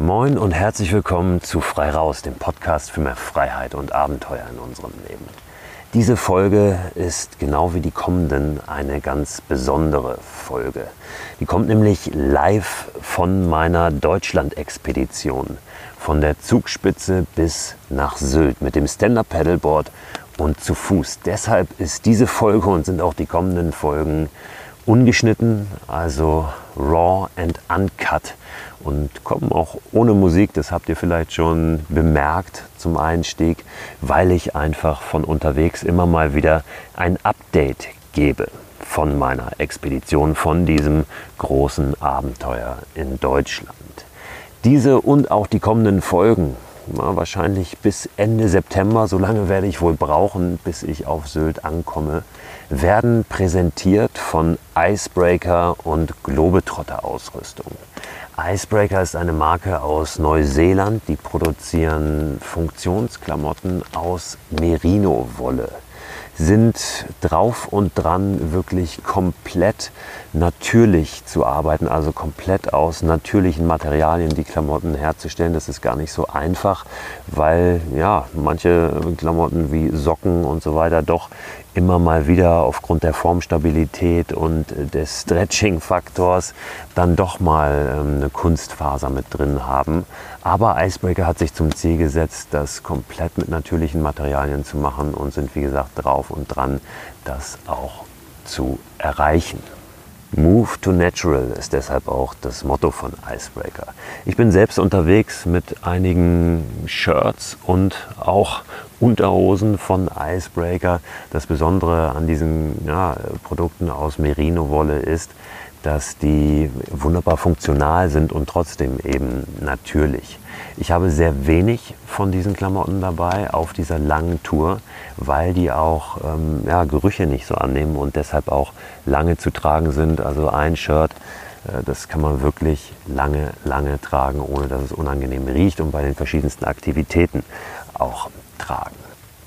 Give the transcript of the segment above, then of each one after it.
Moin und herzlich willkommen zu Frei Raus, dem Podcast für mehr Freiheit und Abenteuer in unserem Leben. Diese Folge ist genau wie die kommenden eine ganz besondere Folge. Die kommt nämlich live von meiner Deutschland-Expedition, von der Zugspitze bis nach Sylt mit dem Stand-Up-Paddleboard und zu Fuß. Deshalb ist diese Folge und sind auch die kommenden Folgen ungeschnitten, also raw and uncut und kommen auch ohne Musik, das habt ihr vielleicht schon bemerkt zum Einstieg, weil ich einfach von unterwegs immer mal wieder ein Update gebe von meiner Expedition, von diesem großen Abenteuer in Deutschland. Diese und auch die kommenden Folgen, wahrscheinlich bis Ende September, so lange werde ich wohl brauchen, bis ich auf Sylt ankomme, werden präsentiert von Icebreaker und Globetrotter Ausrüstung. Icebreaker ist eine Marke aus Neuseeland, die produzieren Funktionsklamotten aus Merino-Wolle sind drauf und dran, wirklich komplett natürlich zu arbeiten, also komplett aus natürlichen Materialien die Klamotten herzustellen. Das ist gar nicht so einfach, weil ja, manche Klamotten wie Socken und so weiter doch immer mal wieder aufgrund der Formstabilität und des Stretching-Faktors dann doch mal ähm, eine Kunstfaser mit drin haben. Aber Icebreaker hat sich zum Ziel gesetzt, das komplett mit natürlichen Materialien zu machen und sind wie gesagt drauf und dran, das auch zu erreichen. Move to Natural ist deshalb auch das Motto von Icebreaker. Ich bin selbst unterwegs mit einigen Shirts und auch Unterhosen von Icebreaker. Das Besondere an diesen ja, Produkten aus Merino-Wolle ist, dass die wunderbar funktional sind und trotzdem eben natürlich. Ich habe sehr wenig von diesen Klamotten dabei auf dieser langen Tour, weil die auch ähm, ja, Gerüche nicht so annehmen und deshalb auch lange zu tragen sind. Also ein Shirt, äh, das kann man wirklich lange, lange tragen, ohne dass es unangenehm riecht und bei den verschiedensten Aktivitäten auch tragen.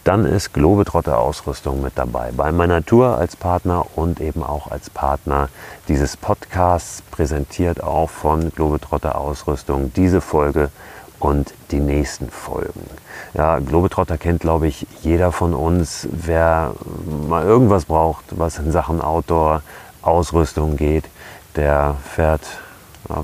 Dann ist Globetrotter Ausrüstung mit dabei. Bei meiner Tour als Partner und eben auch als Partner dieses Podcasts präsentiert auch von Globetrotter Ausrüstung diese Folge und die nächsten Folgen. Ja, Globetrotter kennt, glaube ich, jeder von uns. Wer mal irgendwas braucht, was in Sachen Outdoor, Ausrüstung geht, der fährt,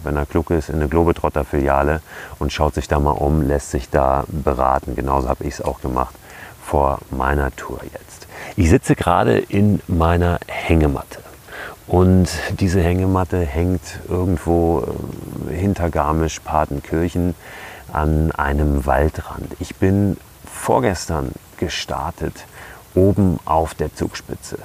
wenn er klug ist, in eine Globetrotter-Filiale und schaut sich da mal um, lässt sich da beraten. Genauso habe ich es auch gemacht vor meiner Tour jetzt. Ich sitze gerade in meiner Hängematte. Und diese Hängematte hängt irgendwo äh, hinter Garmisch-Partenkirchen an einem Waldrand. Ich bin vorgestern gestartet oben auf der Zugspitze.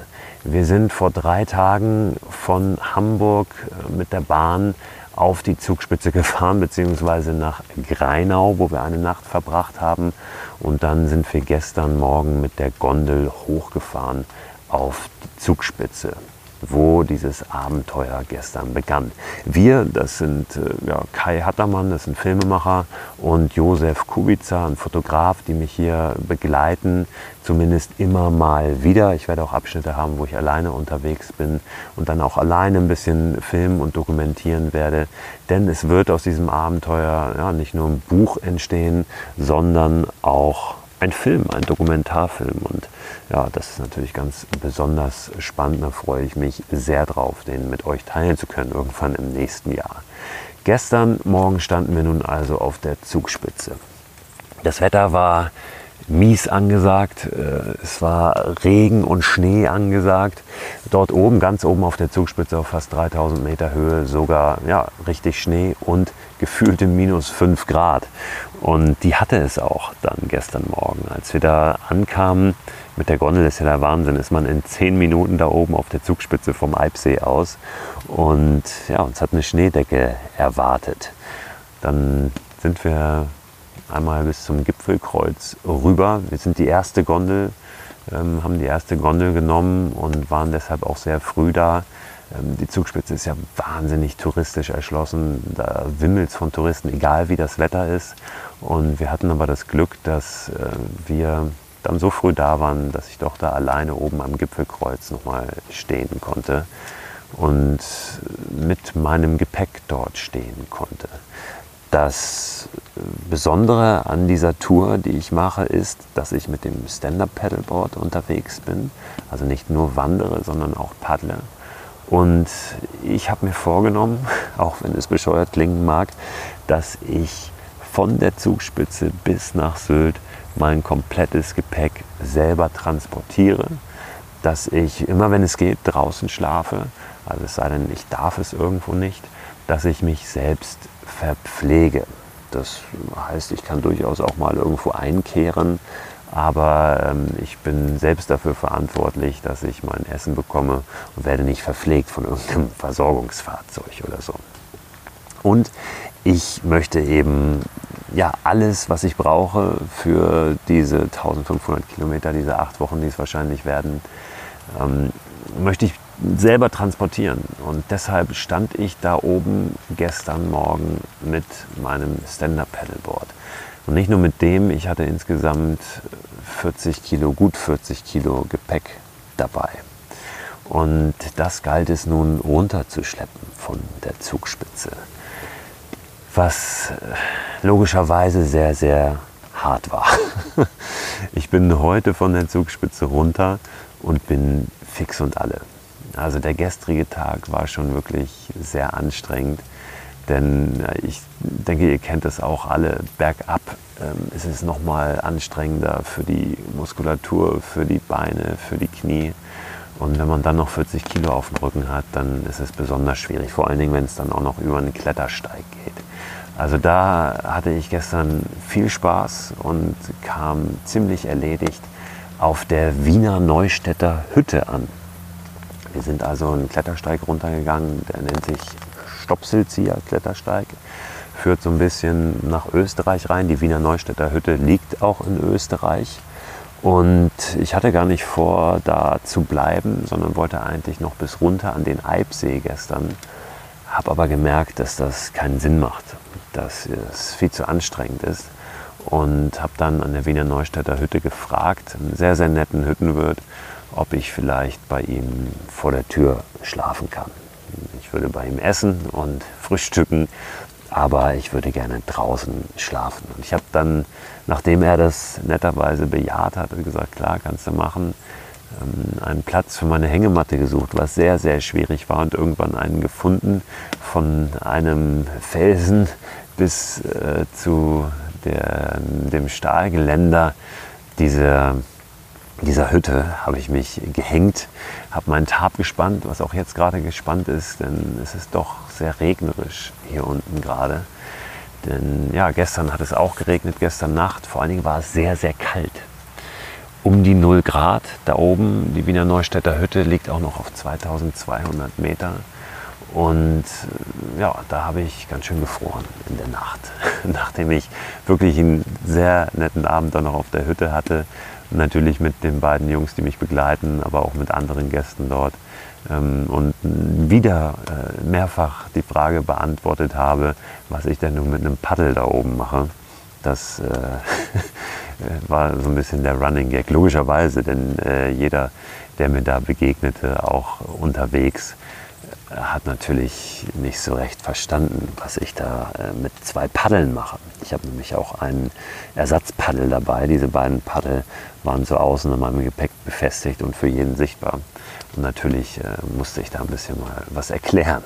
Wir sind vor drei Tagen von Hamburg äh, mit der Bahn auf die Zugspitze gefahren, beziehungsweise nach Greinau, wo wir eine Nacht verbracht haben. Und dann sind wir gestern Morgen mit der Gondel hochgefahren auf die Zugspitze wo dieses Abenteuer gestern begann. Wir, das sind äh, ja, Kai Hattermann, das ist ein Filmemacher, und Josef Kubica, ein Fotograf, die mich hier begleiten, zumindest immer mal wieder. Ich werde auch Abschnitte haben, wo ich alleine unterwegs bin und dann auch alleine ein bisschen filmen und dokumentieren werde. Denn es wird aus diesem Abenteuer ja, nicht nur ein Buch entstehen, sondern auch ein Film, ein Dokumentarfilm. Und ja, das ist natürlich ganz besonders spannend. Da freue ich mich sehr drauf, den mit euch teilen zu können, irgendwann im nächsten Jahr. Gestern Morgen standen wir nun also auf der Zugspitze. Das Wetter war mies angesagt. Äh, es war Regen und Schnee angesagt. Dort oben, ganz oben auf der Zugspitze auf fast 3000 Meter Höhe, sogar ja, richtig Schnee und gefühlte minus 5 Grad. Und die hatte es auch dann gestern Morgen. Als wir da ankamen mit der Gondel, ist ja der Wahnsinn, ist man in 10 Minuten da oben auf der Zugspitze vom Eibsee aus. Und ja, uns hat eine Schneedecke erwartet. Dann sind wir einmal bis zum Gipfelkreuz rüber. Wir sind die erste Gondel, ähm, haben die erste Gondel genommen und waren deshalb auch sehr früh da. Ähm, die Zugspitze ist ja wahnsinnig touristisch erschlossen. Da wimmelt es von Touristen, egal wie das Wetter ist. Und wir hatten aber das Glück, dass äh, wir dann so früh da waren, dass ich doch da alleine oben am Gipfelkreuz nochmal stehen konnte und mit meinem Gepäck dort stehen konnte. Das Besondere an dieser Tour, die ich mache, ist, dass ich mit dem Stand-Up-Paddleboard unterwegs bin. Also nicht nur wandere, sondern auch paddle. Und ich habe mir vorgenommen, auch wenn es bescheuert klingen mag, dass ich von der Zugspitze bis nach Sylt mein komplettes Gepäck selber transportiere, dass ich immer, wenn es geht, draußen schlafe, also es sei denn, ich darf es irgendwo nicht, dass ich mich selbst verpflege. Das heißt, ich kann durchaus auch mal irgendwo einkehren, aber ähm, ich bin selbst dafür verantwortlich, dass ich mein Essen bekomme und werde nicht verpflegt von irgendeinem Versorgungsfahrzeug oder so. Und ich möchte eben ja, alles, was ich brauche für diese 1500 Kilometer, diese acht Wochen, die es wahrscheinlich werden, ähm, möchte ich selber transportieren. Und deshalb stand ich da oben gestern Morgen mit meinem Stand-Up-Pedalboard. Und nicht nur mit dem, ich hatte insgesamt 40 Kilo, gut 40 Kilo Gepäck dabei. Und das galt es nun runterzuschleppen von der Zugspitze was äh, logischerweise sehr, sehr hart war. Ich bin heute von der Zugspitze runter und bin fix und alle. Also der gestrige Tag war schon wirklich sehr anstrengend, denn äh, ich denke, ihr kennt das auch alle. Bergab ähm, ist es nochmal anstrengender für die Muskulatur, für die Beine, für die Knie. Und wenn man dann noch 40 Kilo auf dem Rücken hat, dann ist es besonders schwierig. Vor allen Dingen, wenn es dann auch noch über einen Klettersteig geht. Also da hatte ich gestern viel Spaß und kam ziemlich erledigt auf der Wiener Neustädter Hütte an. Wir sind also einen Klettersteig runtergegangen, der nennt sich Stopselzieher Klettersteig, führt so ein bisschen nach Österreich rein. Die Wiener Neustädter Hütte liegt auch in Österreich. Und ich hatte gar nicht vor, da zu bleiben, sondern wollte eigentlich noch bis runter an den Eibsee gestern. Habe aber gemerkt, dass das keinen Sinn macht dass es viel zu anstrengend ist. Und habe dann an der Wiener Neustädter Hütte gefragt, einen sehr, sehr netten Hüttenwirt, ob ich vielleicht bei ihm vor der Tür schlafen kann. Ich würde bei ihm essen und frühstücken, aber ich würde gerne draußen schlafen. Und ich habe dann, nachdem er das netterweise bejaht hat, gesagt, klar, kannst du machen, ähm, einen Platz für meine Hängematte gesucht, was sehr, sehr schwierig war und irgendwann einen gefunden von einem Felsen bis äh, zu der, dem Stahlgeländer dieser, dieser Hütte habe ich mich gehängt, habe meinen Tab gespannt, was auch jetzt gerade gespannt ist, denn es ist doch sehr regnerisch hier unten gerade. Denn ja, gestern hat es auch geregnet, gestern Nacht. Vor allen Dingen war es sehr, sehr kalt um die 0 Grad. Da oben, die Wiener Neustädter Hütte, liegt auch noch auf 2200 Meter. Und äh, ja, da habe ich ganz schön gefroren in der Nacht. Nachdem ich wirklich einen sehr netten Abend dann noch auf der Hütte hatte. Natürlich mit den beiden Jungs, die mich begleiten, aber auch mit anderen Gästen dort. Ähm, und wieder äh, mehrfach die Frage beantwortet habe, was ich denn nun mit einem Paddel da oben mache. Das äh, war so ein bisschen der Running Gag, logischerweise, denn äh, jeder, der mir da begegnete, auch unterwegs, hat natürlich nicht so recht verstanden, was ich da mit zwei Paddeln mache. Ich habe nämlich auch einen Ersatzpaddel dabei. Diese beiden Paddel waren so außen an meinem Gepäck befestigt und für jeden sichtbar. Und natürlich äh, musste ich da ein bisschen mal was erklären.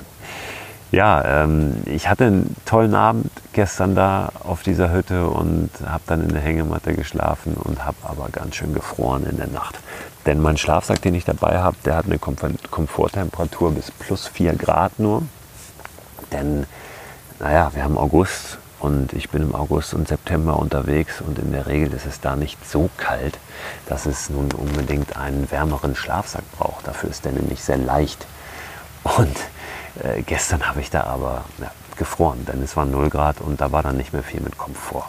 Ja, ähm, ich hatte einen tollen Abend gestern da auf dieser Hütte und habe dann in der Hängematte geschlafen und habe aber ganz schön gefroren in der Nacht. Denn mein Schlafsack, den ich dabei habe, der hat eine Komforttemperatur bis plus 4 Grad nur. Denn, naja, wir haben August und ich bin im August und September unterwegs und in der Regel ist es da nicht so kalt, dass es nun unbedingt einen wärmeren Schlafsack braucht. Dafür ist der nämlich sehr leicht. Und äh, gestern habe ich da aber ja, gefroren, denn es waren 0 Grad und da war dann nicht mehr viel mit Komfort.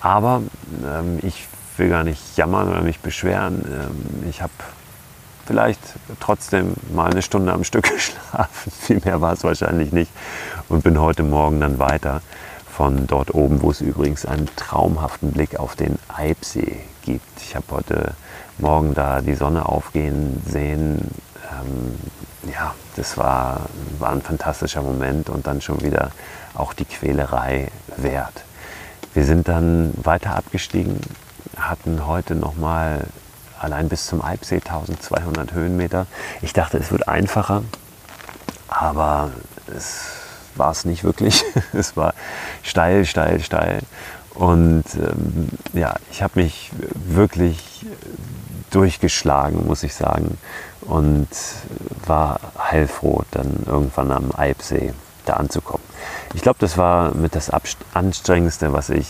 Aber ähm, ich will gar nicht jammern oder mich beschweren. Ähm, ich habe vielleicht trotzdem mal eine Stunde am Stück geschlafen. Viel mehr war es wahrscheinlich nicht. Und bin heute Morgen dann weiter von dort oben, wo es übrigens einen traumhaften Blick auf den Eibsee gibt. Ich habe heute Morgen da die Sonne aufgehen sehen ähm, ja, das war, war ein fantastischer Moment und dann schon wieder auch die Quälerei wert. Wir sind dann weiter abgestiegen, hatten heute nochmal allein bis zum Alpsee 1200 Höhenmeter. Ich dachte, es wird einfacher, aber es war es nicht wirklich. es war steil, steil, steil. Und ähm, ja, ich habe mich wirklich durchgeschlagen, muss ich sagen. Und war heilfroh, dann irgendwann am Eibsee da anzukommen. Ich glaube, das war mit das anstrengendste, was ich,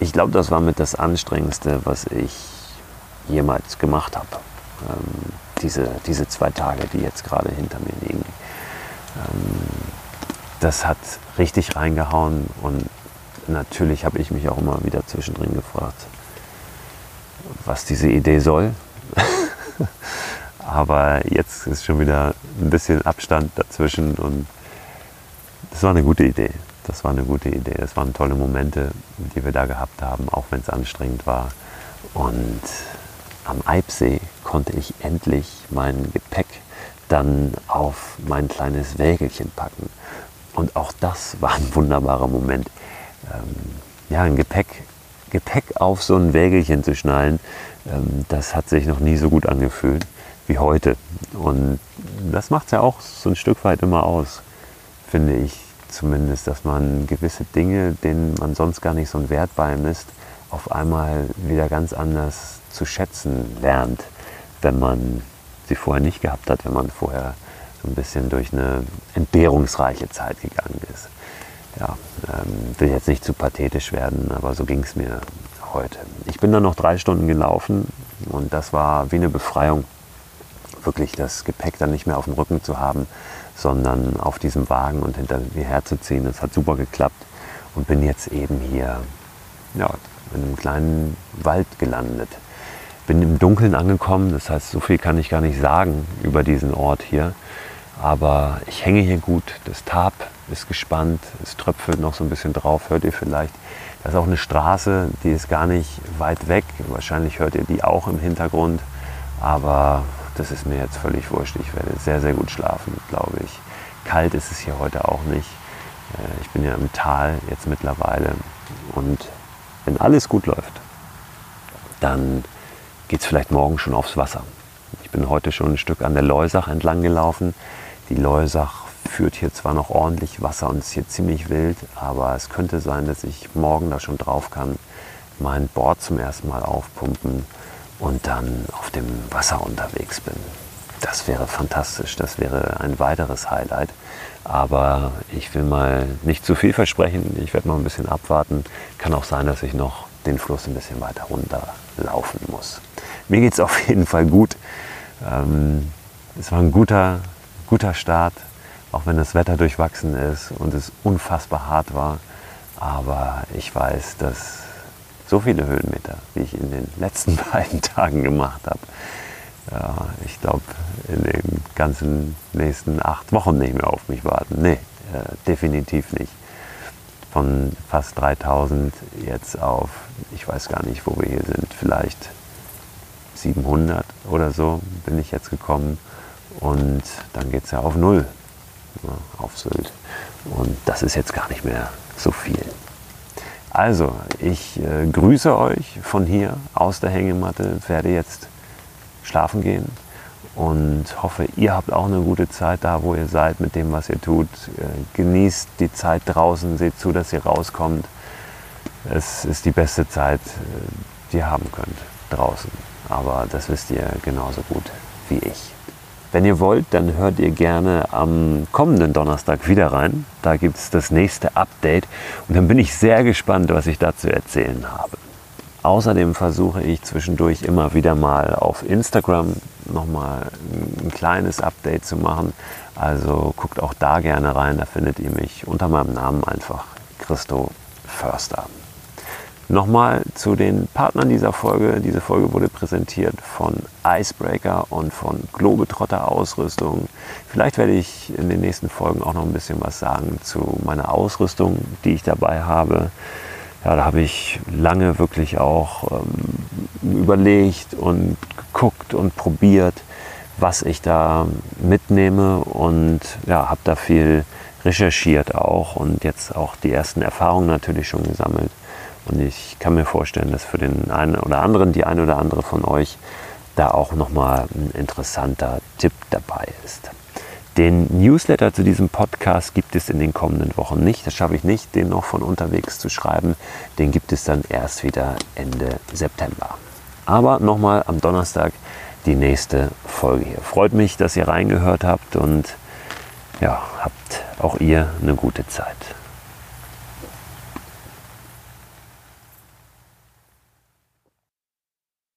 ich glaube, das war mit das anstrengendste, was ich jemals gemacht habe. Ähm, diese, diese zwei Tage, die jetzt gerade hinter mir liegen. Ähm, das hat richtig reingehauen und natürlich habe ich mich auch immer wieder zwischendrin gefragt, was diese Idee soll. Aber jetzt ist schon wieder ein bisschen Abstand dazwischen und das war eine gute Idee. Das war eine gute Idee. Das waren tolle Momente, die wir da gehabt haben, auch wenn es anstrengend war. Und am Eibsee konnte ich endlich mein Gepäck dann auf mein kleines Wägelchen packen. Und auch das war ein wunderbarer Moment. Ähm, ja, ein Gepäck, Gepäck auf so ein Wägelchen zu schnallen, ähm, das hat sich noch nie so gut angefühlt wie heute. Und das macht es ja auch so ein Stück weit immer aus, finde ich zumindest, dass man gewisse Dinge, denen man sonst gar nicht so einen Wert beimisst, auf einmal wieder ganz anders zu schätzen lernt, wenn man sie vorher nicht gehabt hat, wenn man vorher ein bisschen durch eine entbehrungsreiche Zeit gegangen ist. Ja, ähm, will jetzt nicht zu pathetisch werden, aber so ging es mir heute. Ich bin dann noch drei Stunden gelaufen und das war wie eine Befreiung, wirklich das Gepäck dann nicht mehr auf dem Rücken zu haben, sondern auf diesem Wagen und hinter mir herzuziehen. Das hat super geklappt und bin jetzt eben hier ja, in einem kleinen Wald gelandet. Bin im Dunkeln angekommen, das heißt, so viel kann ich gar nicht sagen über diesen Ort hier. Aber ich hänge hier gut. Das Tab ist gespannt, es tröpfelt noch so ein bisschen drauf, hört ihr vielleicht. Da ist auch eine Straße, die ist gar nicht weit weg. Wahrscheinlich hört ihr die auch im Hintergrund. Aber das ist mir jetzt völlig wurscht. Ich werde sehr, sehr gut schlafen, glaube ich. Kalt ist es hier heute auch nicht. Äh, ich bin ja im Tal jetzt mittlerweile. Und wenn alles gut läuft, dann geht es vielleicht morgen schon aufs Wasser. Ich bin heute schon ein Stück an der Leusach entlang gelaufen. Die Leusach führt hier zwar noch ordentlich Wasser und ist hier ziemlich wild, aber es könnte sein, dass ich morgen da schon drauf kann, mein Board zum ersten Mal aufpumpen und dann auf dem Wasser unterwegs bin. Das wäre fantastisch, das wäre ein weiteres Highlight. Aber ich will mal nicht zu viel versprechen, ich werde noch ein bisschen abwarten. Kann auch sein, dass ich noch den Fluss ein bisschen weiter runterlaufen muss. Mir geht es auf jeden Fall gut. Ähm, es war ein guter, guter Start, auch wenn das Wetter durchwachsen ist und es unfassbar hart war. Aber ich weiß, dass so viele Höhenmeter, wie ich in den letzten beiden Tagen gemacht habe, ja, ich glaube, in den ganzen nächsten acht Wochen nicht mehr auf mich warten. Nee, äh, definitiv nicht. Von fast 3000 jetzt auf, ich weiß gar nicht, wo wir hier sind, vielleicht 700 oder so bin ich jetzt gekommen. Und dann geht es ja auf Null, ja, auf Sylt. Und das ist jetzt gar nicht mehr so viel. Also, ich äh, grüße euch von hier aus der Hängematte, werde jetzt schlafen gehen und hoffe, ihr habt auch eine gute Zeit da, wo ihr seid, mit dem, was ihr tut. Äh, genießt die Zeit draußen, seht zu, dass ihr rauskommt. Es ist die beste Zeit, äh, die ihr haben könnt draußen. Aber das wisst ihr genauso gut wie ich. Wenn ihr wollt, dann hört ihr gerne am kommenden Donnerstag wieder rein. Da gibt es das nächste Update und dann bin ich sehr gespannt, was ich dazu erzählen habe. Außerdem versuche ich zwischendurch immer wieder mal auf Instagram nochmal ein kleines Update zu machen. Also guckt auch da gerne rein, da findet ihr mich unter meinem Namen einfach Christo Förster. Nochmal zu den Partnern dieser Folge. Diese Folge wurde präsentiert von Icebreaker und von Globetrotter Ausrüstung. Vielleicht werde ich in den nächsten Folgen auch noch ein bisschen was sagen zu meiner Ausrüstung, die ich dabei habe. Ja, da habe ich lange wirklich auch ähm, überlegt und geguckt und probiert, was ich da mitnehme und ja, habe da viel recherchiert auch und jetzt auch die ersten Erfahrungen natürlich schon gesammelt. Und ich kann mir vorstellen, dass für den einen oder anderen, die eine oder andere von euch, da auch nochmal ein interessanter Tipp dabei ist. Den Newsletter zu diesem Podcast gibt es in den kommenden Wochen nicht. Das schaffe ich nicht, den noch von unterwegs zu schreiben. Den gibt es dann erst wieder Ende September. Aber nochmal am Donnerstag die nächste Folge hier. Freut mich, dass ihr reingehört habt und ja, habt auch ihr eine gute Zeit.